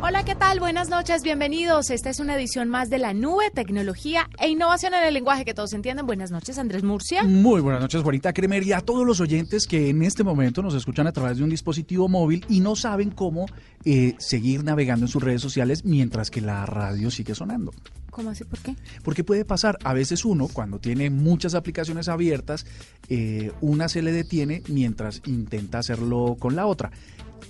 Hola, ¿qué tal? Buenas noches, bienvenidos. Esta es una edición más de la nube, tecnología e innovación en el lenguaje que todos entienden. Buenas noches, Andrés Murcia. Muy buenas noches, Juanita Kremer, y a todos los oyentes que en este momento nos escuchan a través de un dispositivo móvil y no saben cómo eh, seguir navegando en sus redes sociales mientras que la radio sigue sonando. ¿Cómo así? ¿Por qué? Porque puede pasar, a veces uno, cuando tiene muchas aplicaciones abiertas, eh, una se le detiene mientras intenta hacerlo con la otra.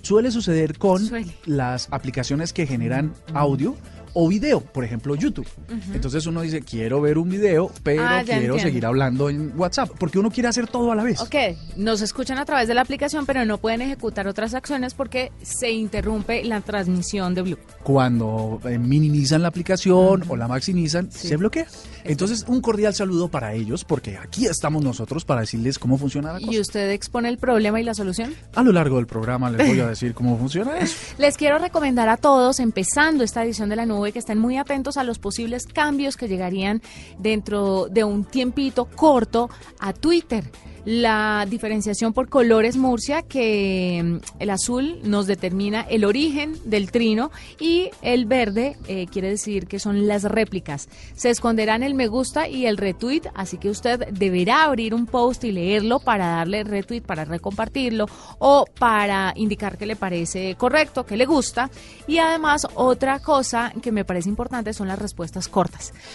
Suele suceder con Suele. las aplicaciones que generan audio o video, por ejemplo YouTube. Entonces uno dice, quiero ver un video, pero Ah, quiero entiendo. seguir hablando en WhatsApp, porque uno quiere hacer todo a la vez. Ok, nos escuchan a través de la aplicación, pero no pueden ejecutar otras acciones porque se interrumpe la transmisión de Blue. Cuando eh, minimizan la aplicación o la maximizan, se bloquea. Entonces, un cordial saludo para ellos, porque aquí estamos nosotros para decirles cómo funciona la cosa. ¿Y usted expone el problema y la solución? A lo largo del programa les voy a decir cómo funciona eso. Les quiero recomendar a todos, empezando esta edición de la nube, que estén muy atentos a los posibles cambios que llegarían dentro de un tiempito corto a Twitter. La diferenciación por colores Murcia, que mm, el azul nos determina el origen del trino y el verde eh, quiere decir que son las réplicas. Se esconderán el me gusta y el retweet, así que usted deberá abrir un post y leerlo para darle retweet, para recompartirlo o para indicar que le parece correcto, que le gusta. Y además otra cosa que me parece importante son las respuestas cortas.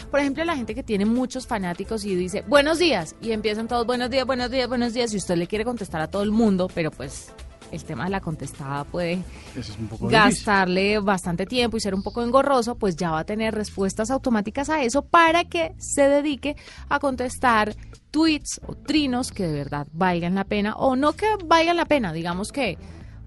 Por ejemplo, la gente que tiene muchos fanáticos y dice buenos días y empiezan todos buenos días, buenos días, buenos días y usted le quiere contestar a todo el mundo, pero pues el tema de la contestada puede es difícil. gastarle bastante tiempo y ser un poco engorroso, pues ya va a tener respuestas automáticas a eso para que se dedique a contestar tweets o trinos que de verdad valgan la pena o no que valgan la pena, digamos que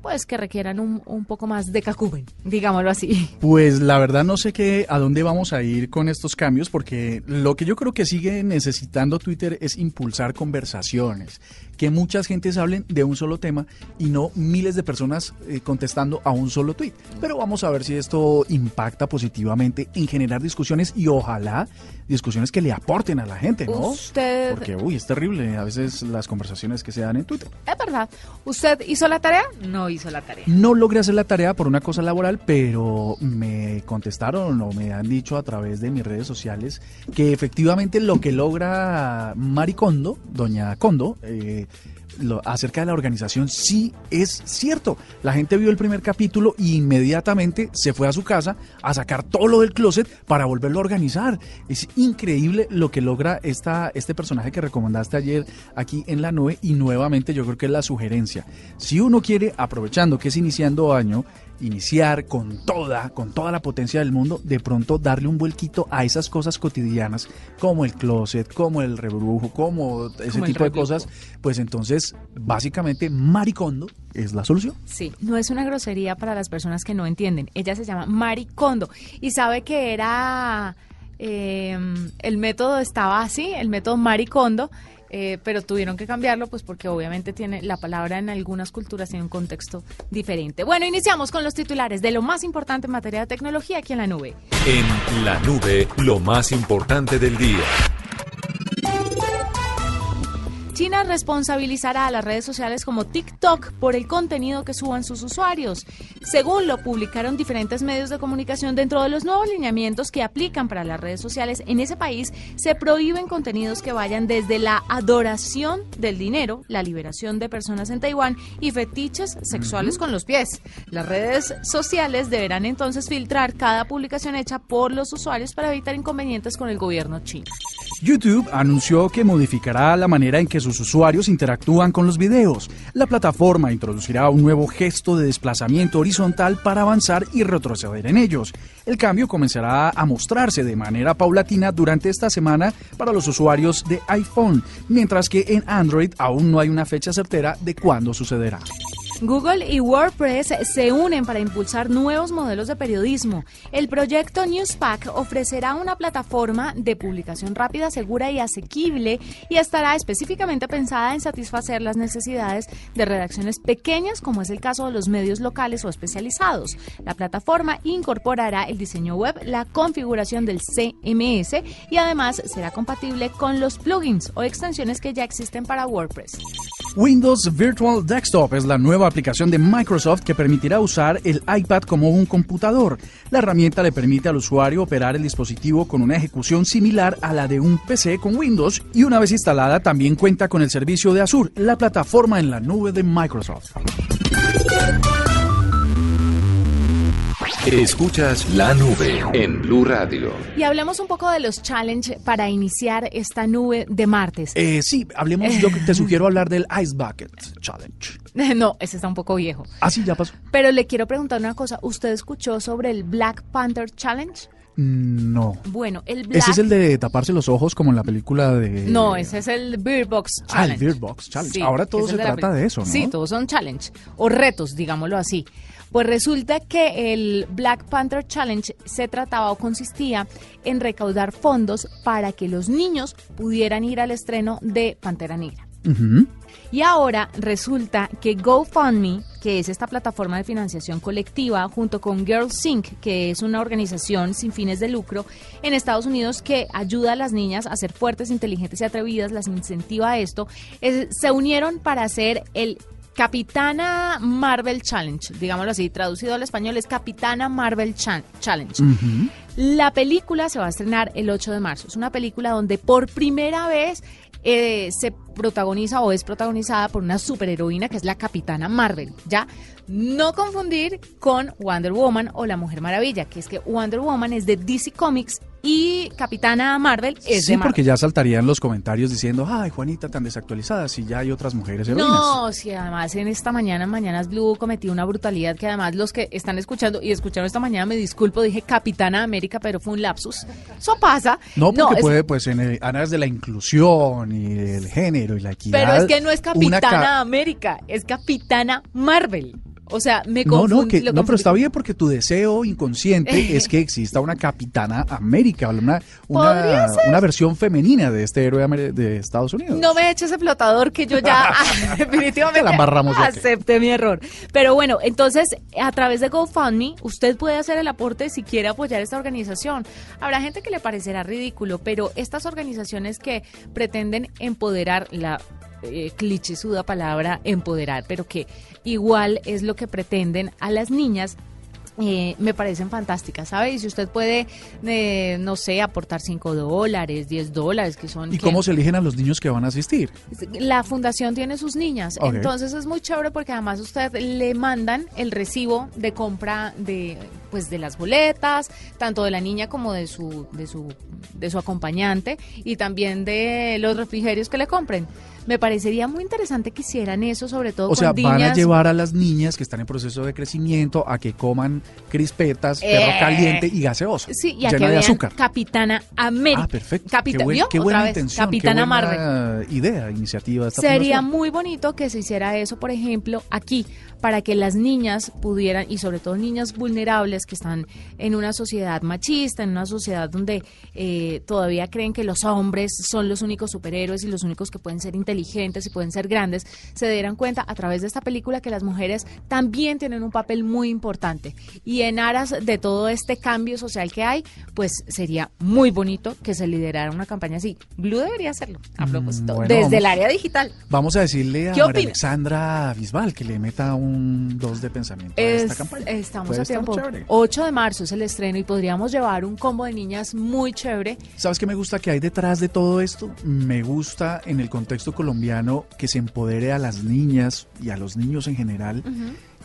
pues que requieran un, un poco más de cacuben, digámoslo así. Pues la verdad no sé qué, a dónde vamos a ir con estos cambios, porque lo que yo creo que sigue necesitando Twitter es impulsar conversaciones, que muchas gentes hablen de un solo tema y no miles de personas eh, contestando a un solo tweet. Pero vamos a ver si esto impacta positivamente en generar discusiones y ojalá discusiones que le aporten a la gente, ¿no? Usted, Porque, uy, es terrible a veces las conversaciones que se dan en Twitter. es verdad, ¿usted hizo la tarea? No hizo la tarea. No logré hacer la tarea por una cosa laboral, pero me contestaron o me han dicho a través de mis redes sociales que efectivamente lo que logra Mari Kondo, doña Kondo, eh, lo- acerca de la organización sí es cierto. La gente vio el primer capítulo e inmediatamente se fue a su casa a sacar todo lo del closet para volverlo a organizar. Es increíble lo que logra esta, este personaje que recomendaste ayer aquí en la nube y nuevamente yo creo que es la sugerencia. Si uno quiere, aprovechando que es iniciando año, iniciar con toda, con toda la potencia del mundo, de pronto darle un vuelquito a esas cosas cotidianas como el closet, como el rebrujo, como ese Como tipo de cosas, pues entonces básicamente Maricondo es la solución. Sí, no es una grosería para las personas que no entienden. Ella se llama Maricondo y sabe que era eh, el método estaba así, el método Maricondo, eh, pero tuvieron que cambiarlo, pues porque obviamente tiene la palabra en algunas culturas tiene un contexto diferente. Bueno, iniciamos con los titulares de lo más importante en materia de tecnología aquí en la nube. En la nube, lo más importante del día. China responsabilizará a las redes sociales como TikTok por el contenido que suban sus usuarios. Según lo publicaron diferentes medios de comunicación dentro de los nuevos lineamientos que aplican para las redes sociales en ese país, se prohíben contenidos que vayan desde la adoración del dinero, la liberación de personas en Taiwán y fetiches sexuales con los pies. Las redes sociales deberán entonces filtrar cada publicación hecha por los usuarios para evitar inconvenientes con el gobierno chino. YouTube anunció que modificará la manera en que sus usuarios interactúan con los videos. La plataforma introducirá un nuevo gesto de desplazamiento horizontal para avanzar y retroceder en ellos. El cambio comenzará a mostrarse de manera paulatina durante esta semana para los usuarios de iPhone, mientras que en Android aún no hay una fecha certera de cuándo sucederá. Google y WordPress se unen para impulsar nuevos modelos de periodismo. El proyecto Newspack ofrecerá una plataforma de publicación rápida, segura y asequible y estará específicamente pensada en satisfacer las necesidades de redacciones pequeñas, como es el caso de los medios locales o especializados. La plataforma incorporará el diseño web, la configuración del CMS y además será compatible con los plugins o extensiones que ya existen para WordPress. Windows Virtual Desktop es la nueva aplicación de Microsoft que permitirá usar el iPad como un computador. La herramienta le permite al usuario operar el dispositivo con una ejecución similar a la de un PC con Windows y una vez instalada también cuenta con el servicio de Azure, la plataforma en la nube de Microsoft. Escuchas la nube en Blue Radio. Y hablemos un poco de los challenge para iniciar esta nube de martes. Eh, sí, hablemos, yo te sugiero hablar del Ice Bucket Challenge. No, ese está un poco viejo. Ah, sí, ya pasó. Pero le quiero preguntar una cosa. ¿Usted escuchó sobre el Black Panther Challenge? No. Bueno, el Black... Ese es el de taparse los ojos como en la película de... No, ese es el Beer Box Ah, Challenge. el Beer Box Challenge. Sí, Ahora todo se de trata de eso, ¿no? Sí, todos son challenge o retos, digámoslo así. Pues resulta que el Black Panther Challenge se trataba o consistía en recaudar fondos para que los niños pudieran ir al estreno de Pantera Negra. Y ahora resulta que GoFundMe, que es esta plataforma de financiación colectiva, junto con Girls Inc., que es una organización sin fines de lucro en Estados Unidos que ayuda a las niñas a ser fuertes, inteligentes y atrevidas, las incentiva a esto, es- se unieron para hacer el Capitana Marvel Challenge, digámoslo así, traducido al español es Capitana Marvel Chan- Challenge. La película se va a estrenar el 8 de marzo. Es una película donde por primera vez eh, se protagoniza o es protagonizada por una superheroína que es la Capitana Marvel, ¿ya? No confundir con Wonder Woman o la Mujer Maravilla, que es que Wonder Woman es de DC Comics y Capitana Marvel es Sí, de Marvel. porque ya saltarían los comentarios diciendo, ay, Juanita, tan desactualizada, si ya hay otras mujeres heroínas. No, si además en esta mañana, Mañanas Blue, cometí una brutalidad que además los que están escuchando y escucharon esta mañana, me disculpo, dije Capitana América, pero fue un lapsus. Eso pasa. No, porque puede, pues, en el- áreas de la inclusión y del género y la equidad. Pero es que no es Capitana ca- América, es Capitana Marvel. O sea, me No, confundí. no, que, lo no, pero está bien porque tu deseo inconsciente es que exista una Capitana América, una, una, una versión femenina de este héroe de Estados Unidos. No me eches ese flotador que yo ya definitivamente Te la embarramos que. acepté mi error. Pero bueno, entonces a través de GoFundMe usted puede hacer el aporte si quiere apoyar esta organización. Habrá gente que le parecerá ridículo, pero estas organizaciones que pretenden empoderar la eh, clichésuda palabra empoderar, pero que igual es lo que pretenden a las niñas eh, me parecen fantásticas, ¿sabe? Y si usted puede, eh, no sé, aportar 5 dólares, 10 dólares, que son... ¿Y cómo se eligen a los niños que van a asistir? la fundación tiene sus niñas, entonces es muy chévere porque además usted le mandan el recibo de compra de pues de las boletas, tanto de la niña como de su de su de su acompañante y también de los refrigerios que le compren. Me parecería muy interesante que hicieran eso, sobre todo O sea, van a llevar a las niñas que están en proceso de crecimiento a que coman crispetas, perro Eh, caliente y gaseosa, Sí, y a que de vean azúcar. Capitana América. Ah, perfecto. Capita- qué, qué buena intención. qué Capitana buena Marvel. idea, iniciativa esta Sería fundación. muy bonito que se hiciera eso, por ejemplo, aquí, para que las niñas pudieran, y sobre todo niñas vulnerables que están en una sociedad machista, en una sociedad donde eh, todavía creen que los hombres son los únicos superhéroes y los únicos que pueden ser inteligentes y pueden ser grandes, se dieran cuenta a través de esta película que las mujeres también tienen un papel muy importante. Y en aras de todo este cambio social que hay, pues sería muy bonito que se liderara una campaña así. Blue debería hacerlo, a propósito, Mm, bueno, desde vamos. el área digital. Vamos a decirle a ¿Qué María? Alexandra Bisbal que le meta un dos de pensamiento a esta Es- campaña. estamos a tiempo. chévere. 8 de marzo es el estreno y podríamos llevar un combo de niñas muy chévere. ¿Sabes qué me gusta que hay detrás de todo esto? Me gusta en el contexto colombiano que se empodere a las niñas y a los niños en general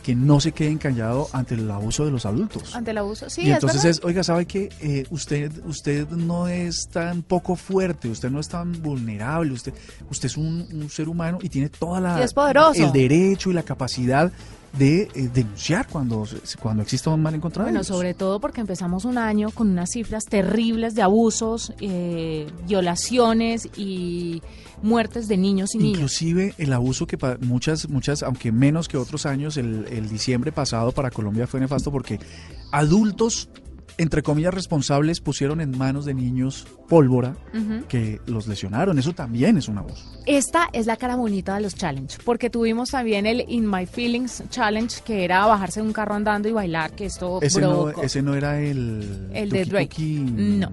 que no se queden callados ante el abuso de los adultos. ante el abuso. Sí, y es entonces verdad. es, oiga, ¿sabe qué? Eh, usted, usted no es tan poco fuerte, usted no es tan vulnerable, usted, usted es un, un ser humano y tiene toda la es poderoso. el derecho y la capacidad de eh, denunciar cuando, cuando exista un mal encontrado. Bueno, sobre todo porque empezamos un año con unas cifras terribles de abusos, eh, violaciones y muertes de niños y niñas. Inclusive el abuso que muchas, muchas, aunque menos que otros años, el, el diciembre pasado para Colombia fue nefasto porque adultos entre comillas, responsables pusieron en manos de niños pólvora que los lesionaron. Eso también es un abuso. Esta es la cara bonita de los challenge, porque tuvimos también el In My Feelings Challenge, que era bajarse de un carro andando y bailar, que esto ese No, ese no era el... El de Drake. No.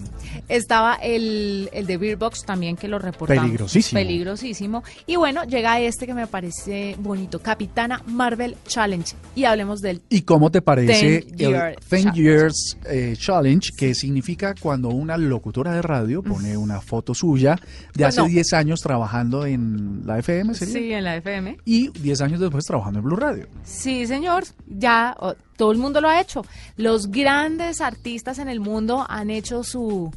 Estaba el, el de Beerbox también, que lo reportamos. Peligrosísimo. Peligrosísimo. Y bueno, llega este que me parece bonito, Capitana Marvel Challenge. Y hablemos del... ¿Y cómo te parece el Ten Years eh, Challenge, que significa cuando una locutora de radio pone una foto suya de hace 10 años trabajando en la FM, ¿sería? Sí, en la FM. Y 10 años después trabajando en Blue Radio. Sí, señor. Ya todo el mundo lo ha hecho. Los grandes artistas en el mundo han hecho su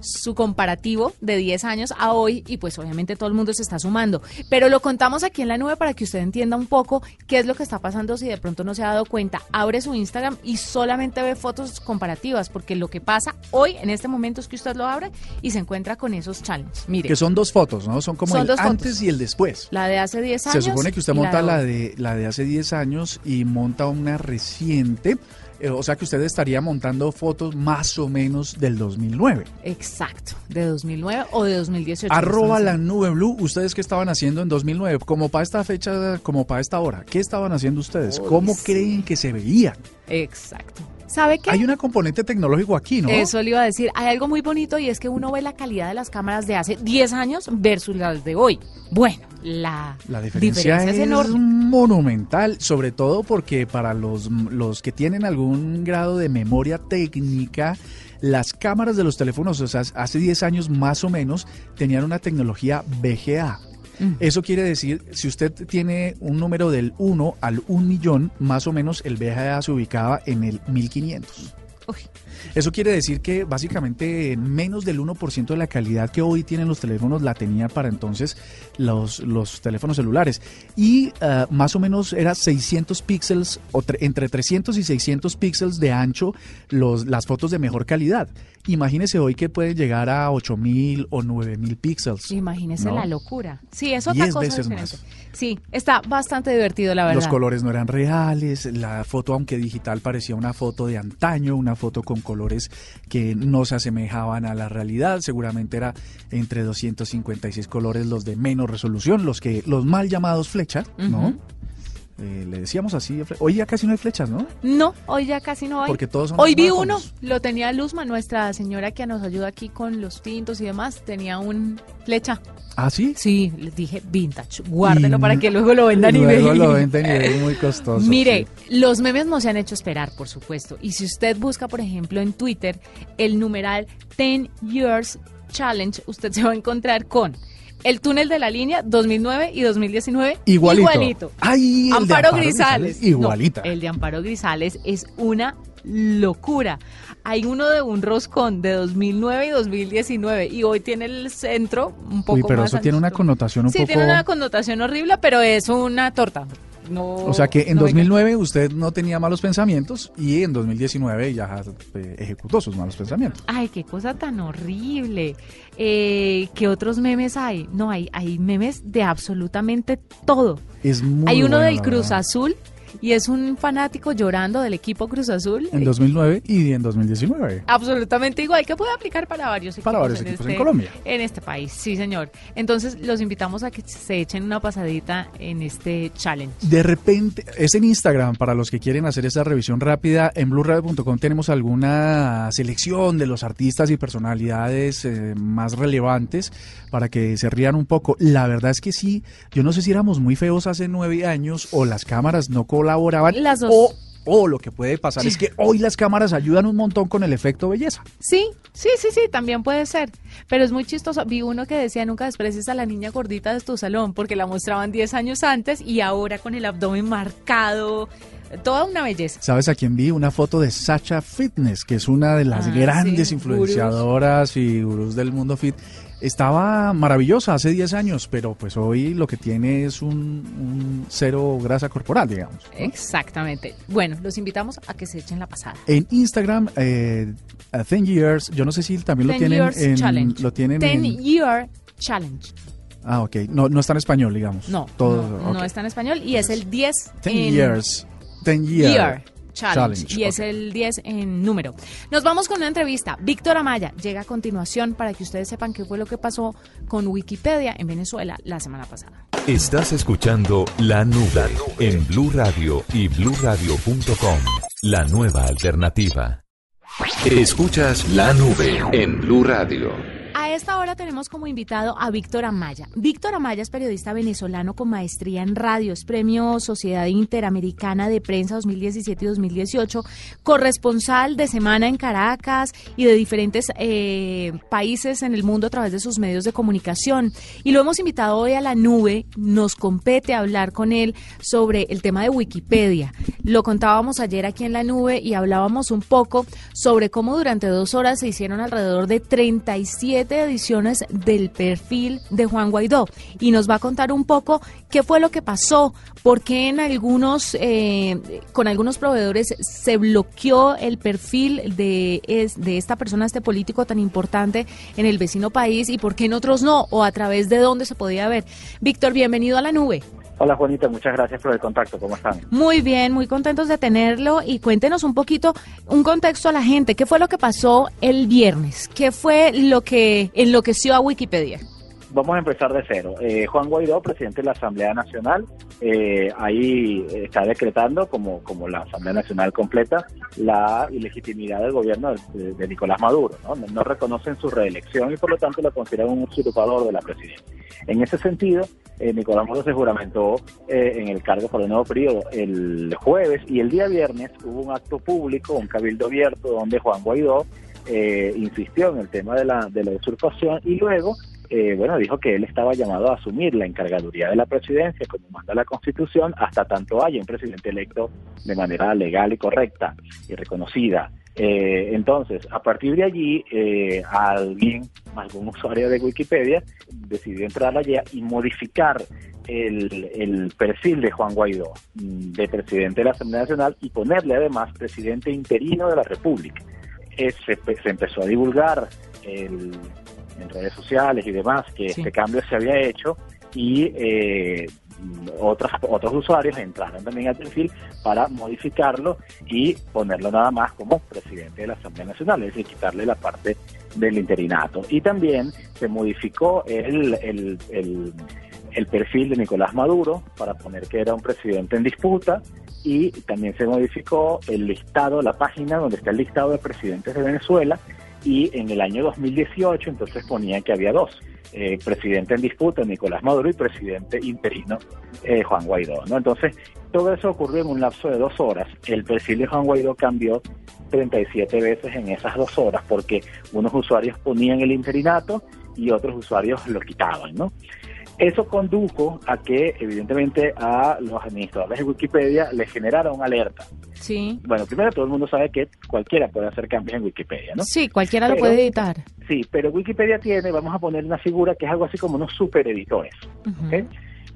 su comparativo de 10 años a hoy y pues obviamente todo el mundo se está sumando. Pero lo contamos aquí en la nube para que usted entienda un poco qué es lo que está pasando si de pronto no se ha dado cuenta. Abre su Instagram y solamente ve fotos comparativas porque lo que pasa hoy en este momento es que usted lo abre y se encuentra con esos challenges. Mire. Que son dos fotos, ¿no? Son como el antes y el después. La de hace 10 años. Se supone que usted monta la de, la de hace 10 años y monta una reciente eh, o sea que usted estaría montando fotos más o menos del 2009. Exacto, de 2009 o de 2018. Arroba la nube blue. ¿Ustedes qué estaban haciendo en 2009? Como para esta fecha, como para esta hora. ¿Qué estaban haciendo ustedes? ¿Cómo creen que se veían? Exacto. ¿Sabe qué? Hay una componente tecnológico aquí, ¿no? Eso le iba a decir. Hay algo muy bonito y es que uno ve la calidad de las cámaras de hace 10 años versus las de hoy. Bueno, la, diferencia, es, enorme. monumental, sobre todo porque para los, los que tienen algún grado de memoria técnica, las cámaras de los teléfonos, o sea, hace 10 años más o menos, tenían una tecnología VGA. Mm. Eso quiere decir, si usted tiene un número del 1 al 1 millón, más o menos el VGA se ubicaba en el 1500. Eso quiere decir que básicamente menos del 1% de la calidad que hoy tienen los teléfonos la tenían para entonces los, los teléfonos celulares. Y uh, más o menos era 600 píxeles, o entre 300 y 600 píxeles de ancho los, las fotos de mejor calidad. Imagínese hoy que pueden llegar a 8000 o 9000 píxeles. Imagínese la locura. Sí, es otra cosa diferente. Sí, está bastante divertido, la verdad. Los colores no eran reales, la foto, aunque digital, parecía una foto de antaño, una foto con colores que no se asemejaban a la realidad. Seguramente era entre 256 colores los de menos resolución, los que los mal llamados flecha, ¿no? Eh, le decíamos así, hoy ya casi no hay flechas, ¿no? No, hoy ya casi no hay. Porque todos son Hoy vi uno, lo tenía Luzma, nuestra señora que nos ayuda aquí con los tintos y demás, tenía un flecha. ¿Ah, sí? Sí, les dije vintage, guárdelo para que luego lo vendan y Luego lo vendan y es muy costoso. Mire, los memes no se han hecho esperar, por supuesto. Y si usted busca, por ejemplo, en Twitter el numeral 10 Years Challenge, usted se va a encontrar con el túnel de la línea 2009 y 2019 igualito. igualito. Ay, Amparo, Grisales. igualita. el de Amparo Grisales es una locura. Hay uno de un roscón de 2009 y 2019 y hoy tiene el centro un poco Uy, pero eso tiene una connotación un poco... Sí, tiene una connotación horrible, pero es una torta o sea que en 2009 usted no tenía malos pensamientos y en 2019 ya eh, ejecutó sus malos pensamientos. Ay, qué cosa tan horrible. Eh, ¿Qué otros memes hay? No, hay, hay memes de absolutamente todo. Es muy hay uno del Cruz Azul y es un fanático llorando del equipo Cruz Azul. En 2009 y en 2019. Absolutamente igual, que puede aplicar para varios equipos. Para varios en equipos en este Colombia. En este país, sí señor. Entonces los invitamos a que se echen una pasadita en este challenge. De repente, es en Instagram para los que quieren hacer esa revisión rápida. En blueradio.com tenemos alguna selección de los artistas y personalidades eh, más relevantes para que se rían un poco. La verdad es que sí, yo no sé si éramos muy feos hace nueve años o las cámaras no colaboraban. O, lo que puede pasar es que hoy las cámaras ayudan un montón con el efecto belleza. Sí, sí, sí, sí, también puede ser. Pero es muy chistoso. Vi uno que decía, nunca desprecies a la niña gordita de tu salón, porque la mostraban 10 años antes y ahora con el abdomen marcado. Toda una belleza. ¿Sabes a quién vi? Una foto de Sacha Fitness, que es una de las ah, grandes influenciadoras y gurús del mundo fit estaba maravillosa hace 10 años, pero pues hoy lo que tiene es un, cero grasa corporal, digamos. Exactamente. Bueno, los invitamos a que se echen la pasada. En Instagram, eh, 10 Years, yo no sé si también lo tienen en... Challenge. Lo tienen 10 Year Challenge. Ah, ok. No, no está en español, digamos. No, Todo, no, está en español y es el 10 10 Years. 10 Year. Challenge, y es el 10 en número. Nos vamos con una entrevista. Víctor Amaya llega a continuación para que ustedes sepan qué fue lo que pasó con Wikipedia en Venezuela la semana pasada. Estás escuchando La Nube en Blue Radio y bluradio.com. La nueva alternativa. Escuchas La Nube en Blue Radio. A esta hora tenemos como invitado a Víctor Amaya. Víctor Amaya es periodista venezolano con maestría en radio, es premio Sociedad Interamericana de Prensa 2017 y 2018, corresponsal de semana en Caracas y de diferentes eh, países en el mundo a través de sus medios de comunicación. Y lo hemos invitado hoy a la nube, nos compete hablar con él sobre el tema de Wikipedia. Lo contábamos ayer aquí en la nube y hablábamos un poco sobre cómo durante dos horas se hicieron alrededor de 37 ediciones del perfil de Juan Guaidó y nos va a contar un poco qué fue lo que pasó, por qué en algunos, eh, con algunos proveedores se bloqueó el perfil de, de esta persona, este político tan importante en el vecino país y por qué en otros no, o a través de dónde se podía ver. Víctor, bienvenido a la nube. Hola Juanita, muchas gracias por el contacto. ¿Cómo están? Muy bien, muy contentos de tenerlo y cuéntenos un poquito, un contexto a la gente. ¿Qué fue lo que pasó el viernes? ¿Qué fue lo que enloqueció a Wikipedia? Vamos a empezar de cero. Eh, Juan Guaidó, presidente de la Asamblea Nacional, eh, ahí está decretando, como, como la Asamblea Nacional completa, la ilegitimidad del gobierno de, Nicolás Maduro. ¿no? ¿no? reconocen su reelección y por lo tanto lo consideran un usurpador de la presidencia. En ese sentido, eh, Nicolás Maduro se juramentó en el cargo por el nuevo periodo el jueves y el día viernes hubo un acto público, un cabildo abierto, donde Juan Guaidó insistió en el tema de la, de la usurpación y luego eh, bueno, dijo que él estaba llamado a asumir la encargaduría de la presidencia, como manda la Constitución, hasta tanto haya un presidente electo de manera legal y correcta y reconocida. Eh, entonces, a partir de allí, eh, alguien, algún usuario de Wikipedia, decidió entrar allá y modificar el, perfil de Juan Guaidó, mm, de presidente de la Asamblea Nacional, y ponerle además presidente interino de la República. se, se empezó a divulgar el en redes sociales y demás que este cambio se había hecho y eh, otros, otros usuarios entraron también al perfil para modificarlo y ponerlo nada más como presidente de la Asamblea Nacional, es decir, quitarle la parte del interinato. Y también se modificó el, el, el, el perfil de Nicolás Maduro para poner que era un presidente en disputa y también se modificó el listado, la página donde está el listado de presidentes de Venezuela y en el año 2018 entonces ponían que había dos, eh, presidente en disputa Nicolás Maduro y presidente interino eh, Juan Guaidó. ¿no? Entonces todo eso ocurrió en un lapso de dos horas. El perfil de Juan Guaidó cambió 37 veces en esas dos horas porque unos usuarios ponían el interinato y otros usuarios lo quitaban. ¿no? Eso condujo a que, evidentemente, a los administradores de Wikipedia les generara una alerta. Sí. Bueno, primero todo el mundo sabe que cualquiera puede hacer cambios en Wikipedia, ¿no? Sí, cualquiera lo puede editar. Sí, pero Wikipedia tiene, vamos a poner una figura que es algo así como unos super editores,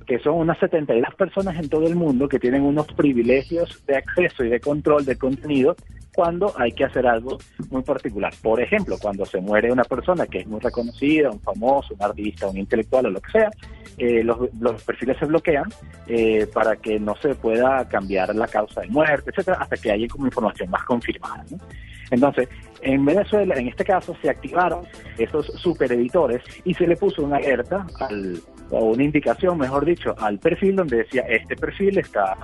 que son unas 72 personas en todo el mundo que tienen unos privilegios de acceso y de control de contenido cuando hay que hacer algo muy particular. Por ejemplo, cuando se muere una persona que es muy reconocida, un famoso, un artista, un intelectual o lo que sea, eh, los, perfiles se bloquean eh, para que no se pueda cambiar la causa de muerte, etcétera, hasta que haya como información más confirmada. Entonces, en Venezuela, en este caso, se activaron esos supereditores y se le puso una alerta al, o una indicación, mejor dicho, al perfil donde decía este perfil está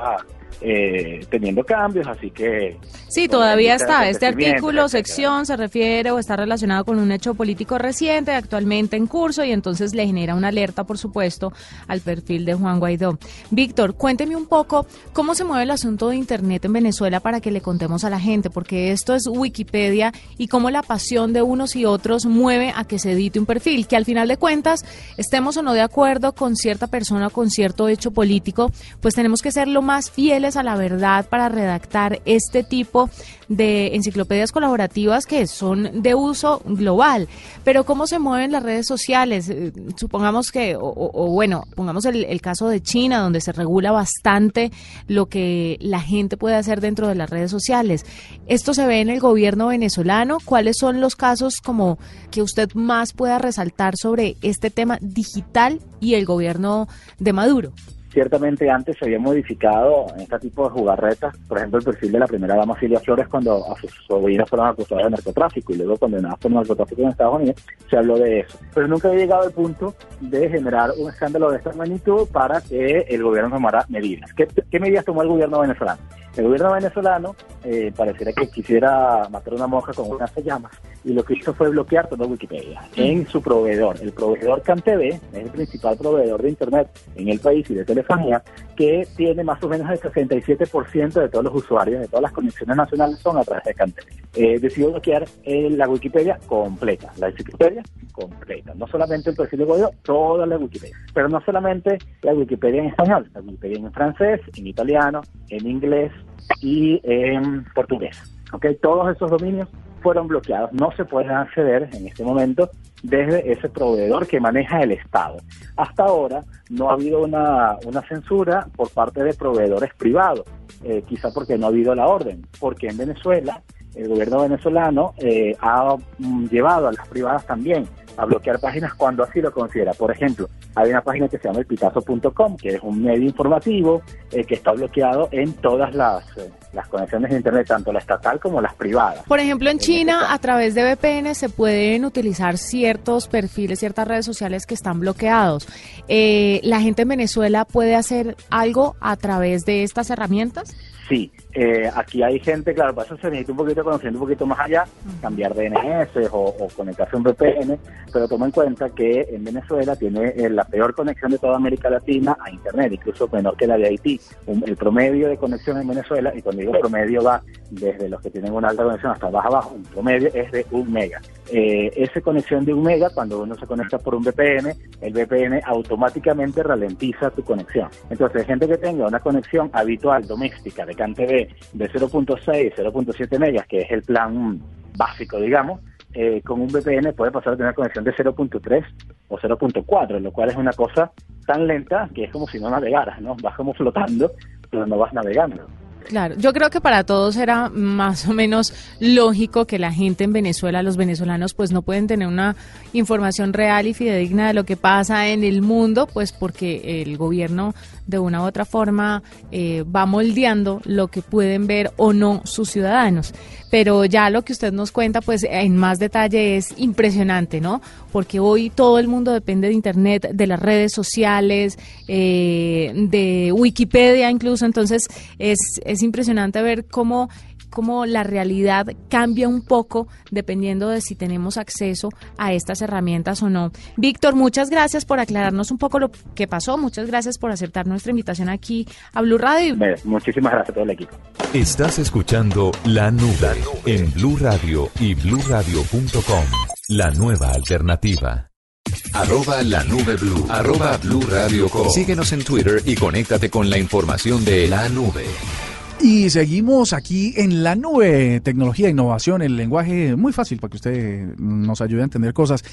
eh, teniendo cambios, así que... Sí, todavía está. Este artículo, sección, se refiere o está relacionado con un hecho político reciente, actualmente en curso, y entonces le genera una alerta, por supuesto, al perfil de Juan Guaidó. Víctor, cuénteme un poco cómo se mueve el asunto de Internet en Venezuela para que le contemos a la gente, porque esto es Wikipedia y cómo la pasión de unos y otros mueve a que se edite un perfil, que al final de cuentas, estemos o no de acuerdo con cierta persona o con cierto hecho político, pues tenemos que ser lo más fiel a la verdad para redactar este tipo de enciclopedias colaborativas que son de uso global. Pero ¿cómo se mueven las redes sociales? Eh, supongamos que, o, bueno, pongamos el, el, caso de China, donde se regula bastante lo que la gente puede hacer dentro de las redes sociales. ¿Esto se ve en el gobierno venezolano? ¿Cuáles son los casos como que usted más pueda resaltar sobre este tema digital y el gobierno de Maduro? Ciertamente antes se había modificado en este tipo de jugarretas, por ejemplo, el perfil de la primera dama Silvia Flores cuando a sus sobrinos fueron acusados de narcotráfico y luego condenados por narcotráfico en Estados Unidos, se habló de eso. Pero nunca había llegado al punto de generar un escándalo de esta magnitud para que el gobierno tomara medidas. ¿Qué, qué medidas tomó el gobierno venezolano? El gobierno venezolano eh, pareciera que quisiera matar una monja con unas llamas y lo que hizo fue bloquear toda Wikipedia en su proveedor. El proveedor CanTV es el principal proveedor de Internet en el país y de telefonía que tiene más o menos el 67% de todos los usuarios, de todas las conexiones nacionales son a través de CanTV. Eh, decidió bloquear eh, la Wikipedia completa, la Wikipedia completa, no solamente el perfil de gobierno, toda la Wikipedia, pero no solamente la Wikipedia en español, la Wikipedia en francés, en italiano, en inglés, y en portugués. ¿okay? Todos esos dominios fueron bloqueados, no se pueden acceder en este momento desde ese proveedor que maneja el Estado. Hasta ahora no ha habido una, una censura por parte de proveedores privados, eh, quizá porque no ha habido la orden, porque en Venezuela el gobierno venezolano eh, ha mm, llevado a las privadas también a bloquear páginas cuando así lo considera. Por ejemplo, hay una página que se llama elpitazo.com, que es un medio informativo eh, que está bloqueado en todas las, eh, las conexiones de Internet, tanto la estatal como las privadas. Por ejemplo, en, China, a través de VPN se pueden utilizar ciertos perfiles, ciertas redes sociales que están bloqueados. Eh, ¿La gente en Venezuela puede hacer algo a través de estas herramientas? Sí, eh, aquí hay gente, claro, para eso se necesita un poquito conociendo un poquito más allá, cambiar DNS o, o, conectarse a un VPN, pero toma en cuenta que en Venezuela tiene eh, la peor conexión de toda América Latina a Internet, incluso menor que la de Haití. el promedio de conexión en Venezuela, y cuando digo promedio va desde los que tienen una alta conexión hasta baja abajo, un promedio es de un mega. Eh, esa conexión de un mega, cuando uno se conecta por un VPN, el VPN automáticamente ralentiza tu conexión. Entonces, gente que tenga una conexión habitual doméstica de CanTV de 0.6, 0.7 megas, que es el plan básico, digamos, eh, con un VPN puede pasar a tener conexión de 0.3 o 0.4, lo cual es una cosa tan lenta que es como si no navegaras, ¿no? Vas como flotando, pero no vas navegando. Claro, yo creo que para todos era más o menos lógico que la gente en Venezuela, los venezolanos, pues no pueden tener una información real y fidedigna de lo que pasa en el mundo, pues porque el gobierno de una u otra forma eh, va moldeando lo que pueden ver o no sus ciudadanos. Pero ya lo que usted nos cuenta, pues en más detalle es impresionante, ¿no? Porque hoy todo el mundo depende de Internet, de las redes sociales, eh, de Wikipedia incluso, entonces es, es impresionante ver cómo cómo la realidad cambia un poco dependiendo de si tenemos acceso a estas herramientas o no. Víctor, muchas gracias por aclararnos un poco lo que pasó. Muchas gracias por aceptar nuestra invitación aquí a Blue Radio. Muchísimas gracias a todo el equipo. Estás escuchando La Nube en Blue Radio y bluradio.com. La nueva alternativa. Arroba la nube blue. Arroba blue radio Síguenos en Twitter y conéctate con la información de la nube. Y seguimos aquí en la nube, tecnología, innovación, el lenguaje muy fácil para que usted nos ayude a entender cosas.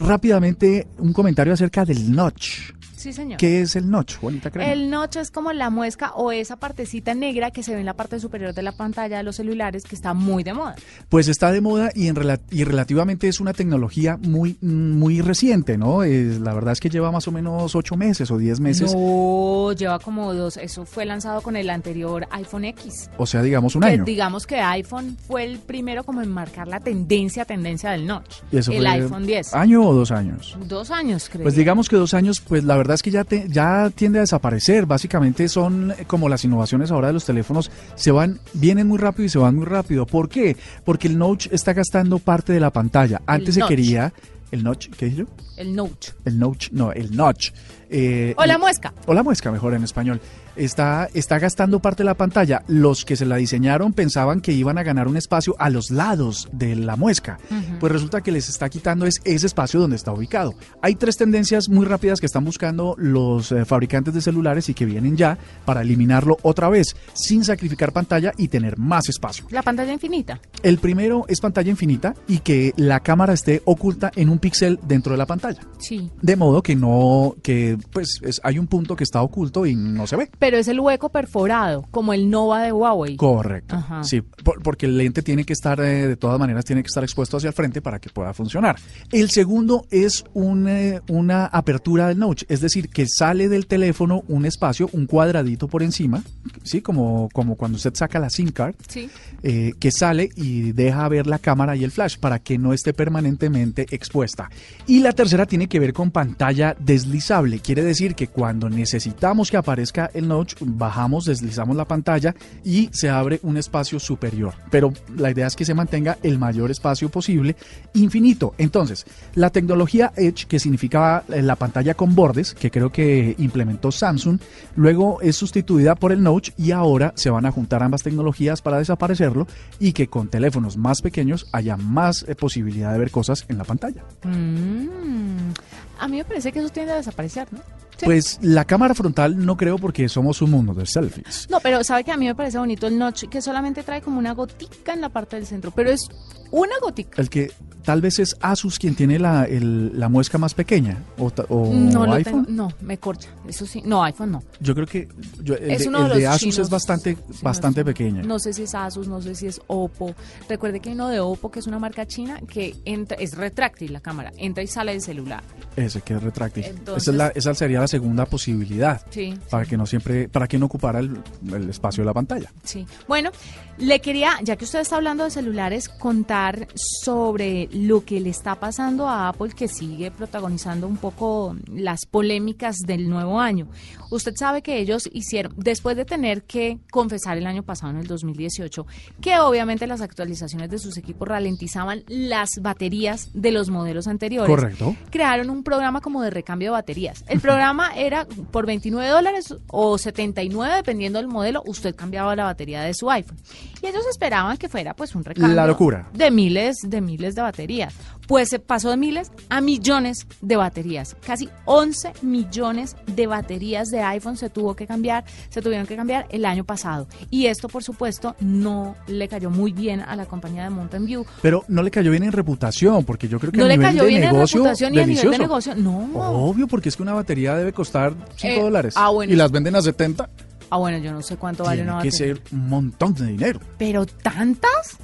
Rápidamente, un comentario acerca del notch. Sí, señor. ¿Qué es el notch, Juanita El notch es como la muesca o esa partecita negra que se ve en la parte superior de la pantalla de los celulares que está muy de moda. Pues está de moda y, en y relativamente es una tecnología muy, muy reciente, ¿no? la verdad es que lleva más o menos ocho meses o diez meses. No, lleva como dos. Eso fue lanzado con el anterior iPhone X. O sea, digamos un año. Digamos que iPhone fue el primero como en marcar la tendencia, tendencia del notch. el iPhone 10. ¿Año o dos años? Dos años, creo. Pues digamos que dos años, pues la verdad es que ya, ya tiende a desaparecer. Básicamente son eh, como las innovaciones ahora de los teléfonos, se van, vienen muy rápido y se van muy rápido. ¿Por qué? Porque el notch está gastando parte de la pantalla. Antes se quería el notch, ¿qué dije yo? El notch. El notch, no, el notch. Eh, o la muesca. O la muesca, mejor en español. está, está gastando parte de la pantalla. Los que se la diseñaron pensaban que iban a ganar un espacio a los lados de la muesca. Pues resulta que les está quitando es ese espacio donde está ubicado. Hay tres tendencias muy rápidas que están buscando los eh, fabricantes de celulares y que vienen ya para eliminarlo otra vez, sin sacrificar pantalla y tener más espacio. La pantalla infinita. El primero es pantalla infinita y que la cámara esté oculta en un píxel dentro de la pantalla. Sí. De modo que no, que pues es- hay un punto que está oculto y no se ve. Pero es el hueco perforado, como el Nova de Huawei. Correcto. Ajá. Sí, por- porque el lente tiene que estar, eh, de todas maneras, tiene que estar expuesto hacia el frente para que pueda funcionar. El segundo es un, eh, una apertura del notch, es decir, que sale del teléfono un espacio, un cuadradito por encima, sí, como, como cuando usted saca la SIM card, Sí. eh, que sale y deja ver la cámara y el flash para que no esté permanentemente expuesta. Y la tercera tiene que ver con pantalla deslizable. Quiere decir que cuando necesitamos que aparezca el notch, bajamos, deslizamos la pantalla y se abre un espacio superior. Pero la idea es que se mantenga el mayor espacio posible, infinito. Entonces, la tecnología Edge, que significaba eh, la pantalla con bordes, que creo que implementó Samsung, luego es sustituida por el Notch y ahora se van a juntar ambas tecnologías para desaparecerlo y que con teléfonos más pequeños haya más eh, posibilidad de ver cosas en la pantalla. Mm. A mí me parece que eso tiende a desaparecer, Mm-hmm. Sí. Pues la cámara frontal no creo porque somos un mundo de selfies. No, pero sabe que a mí me parece bonito el notch que solamente trae como una gotica en la parte del centro, pero es una gotica. El que tal vez es Asus quien tiene la, el- la muesca más pequeña o, o no lo iPhone. tengo, no, me corcha. Eso sí, no, iPhone no. Yo creo que yo- el, es de, uno de los de Asus chinos, es bastante, sí, bastante no pequeña. No sé si es Asus, no sé si es Oppo. Recuerde que hay uno de Oppo que es una marca china que entra, es retráctil la cámara, entra y sale del celular. Ese que es retráctil. Entonces- esa, es la- esa sería segunda posibilidad. Sí. Para que no siempre, para que no ocupara el, el espacio de la pantalla. Sí. Bueno, le quería, ya que usted está hablando de celulares, contar sobre lo que le está pasando a Apple, que sigue protagonizando un poco las polémicas del nuevo año. Usted sabe que ellos hicieron, después de tener que confesar el año pasado, en el 2018, que obviamente las actualizaciones de sus equipos ralentizaban las baterías de los modelos anteriores. Correcto. Crearon un programa como de recambio de baterías. El programa era por 29 dólares o 79, dependiendo del modelo, usted cambiaba la batería de su iPhone. Y ellos esperaban que fuera pues un recambio La locura. de miles, de miles de baterías. Pues se pasó de miles a millones de baterías. Casi 11 millones de baterías de iPhone se tuvo que cambiar, se tuvieron que cambiar el año pasado. Y esto, por supuesto, no le cayó muy bien a la compañía de Mountain View. Pero no le cayó bien en reputación, porque yo creo que No a le nivel cayó de bien en negocio, reputación ni a nivel de negocio. No. Obvio, porque es que una batería debe costar 5 Eh, dólares. ah, bueno. Y las venden a 70. Ah, bueno, yo no sé cuánto vale Tiene una que batería. ser un montón de dinero. Pero tantas.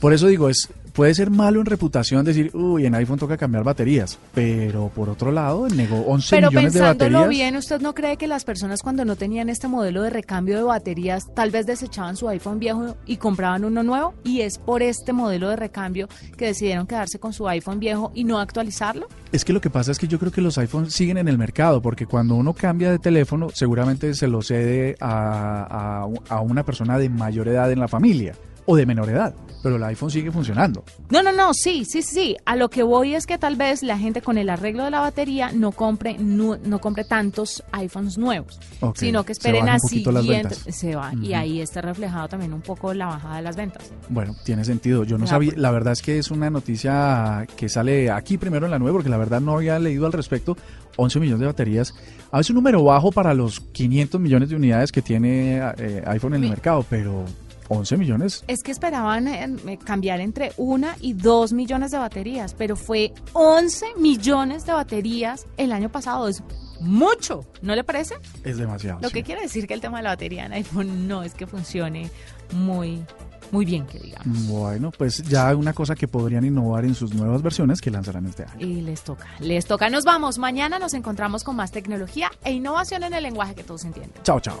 Por eso digo, es puede ser malo en reputación decir, uy, en iPhone toca cambiar baterías. Pero por otro lado, negó 11 Pero millones de pensándolo baterías. bien, ¿usted no cree que las personas cuando no tenían este modelo de recambio de baterías tal vez desechaban su iPhone viejo y compraban uno nuevo? Y es por este modelo de recambio que decidieron quedarse con su iPhone viejo y no actualizarlo. Es que lo que pasa es que yo creo que los iPhones siguen en el mercado, porque cuando uno cambia de teléfono, seguramente se lo cede a, a- a una persona de mayor edad en la familia o de menor edad, pero el iPhone sigue funcionando. No, no, no, sí, sí, sí. A lo que voy es que tal vez la gente con el arreglo de la batería no compre no, no compre tantos iPhones nuevos, sino que se esperen bajan a un poquito las siguientes. ventas. Se va. Y ahí está reflejado también un poco la bajada de las ventas. Bueno, tiene sentido. Yo no sabía, la verdad es que es una noticia que sale aquí primero en la nueva, porque la verdad no había leído al respecto. 11 millones de baterías. A veces un número bajo para los 500 millones de unidades que tiene eh, iPhone en el Mi- mercado, pero 11 millones. Es que esperaban eh, cambiar entre una y dos millones de baterías, pero fue 11 millones de baterías el año pasado. Es mucho, ¿no le parece? Es demasiado. Lo sí. que quiere decir que el tema de la batería en iPhone no es que funcione muy, muy bien, que digamos. Bueno, pues ya una cosa que podrían innovar en sus nuevas versiones que lanzarán este año. Y les toca, les toca. Nos vamos. Mañana nos encontramos con más tecnología e innovación en el lenguaje que todos entienden. Chao, chao.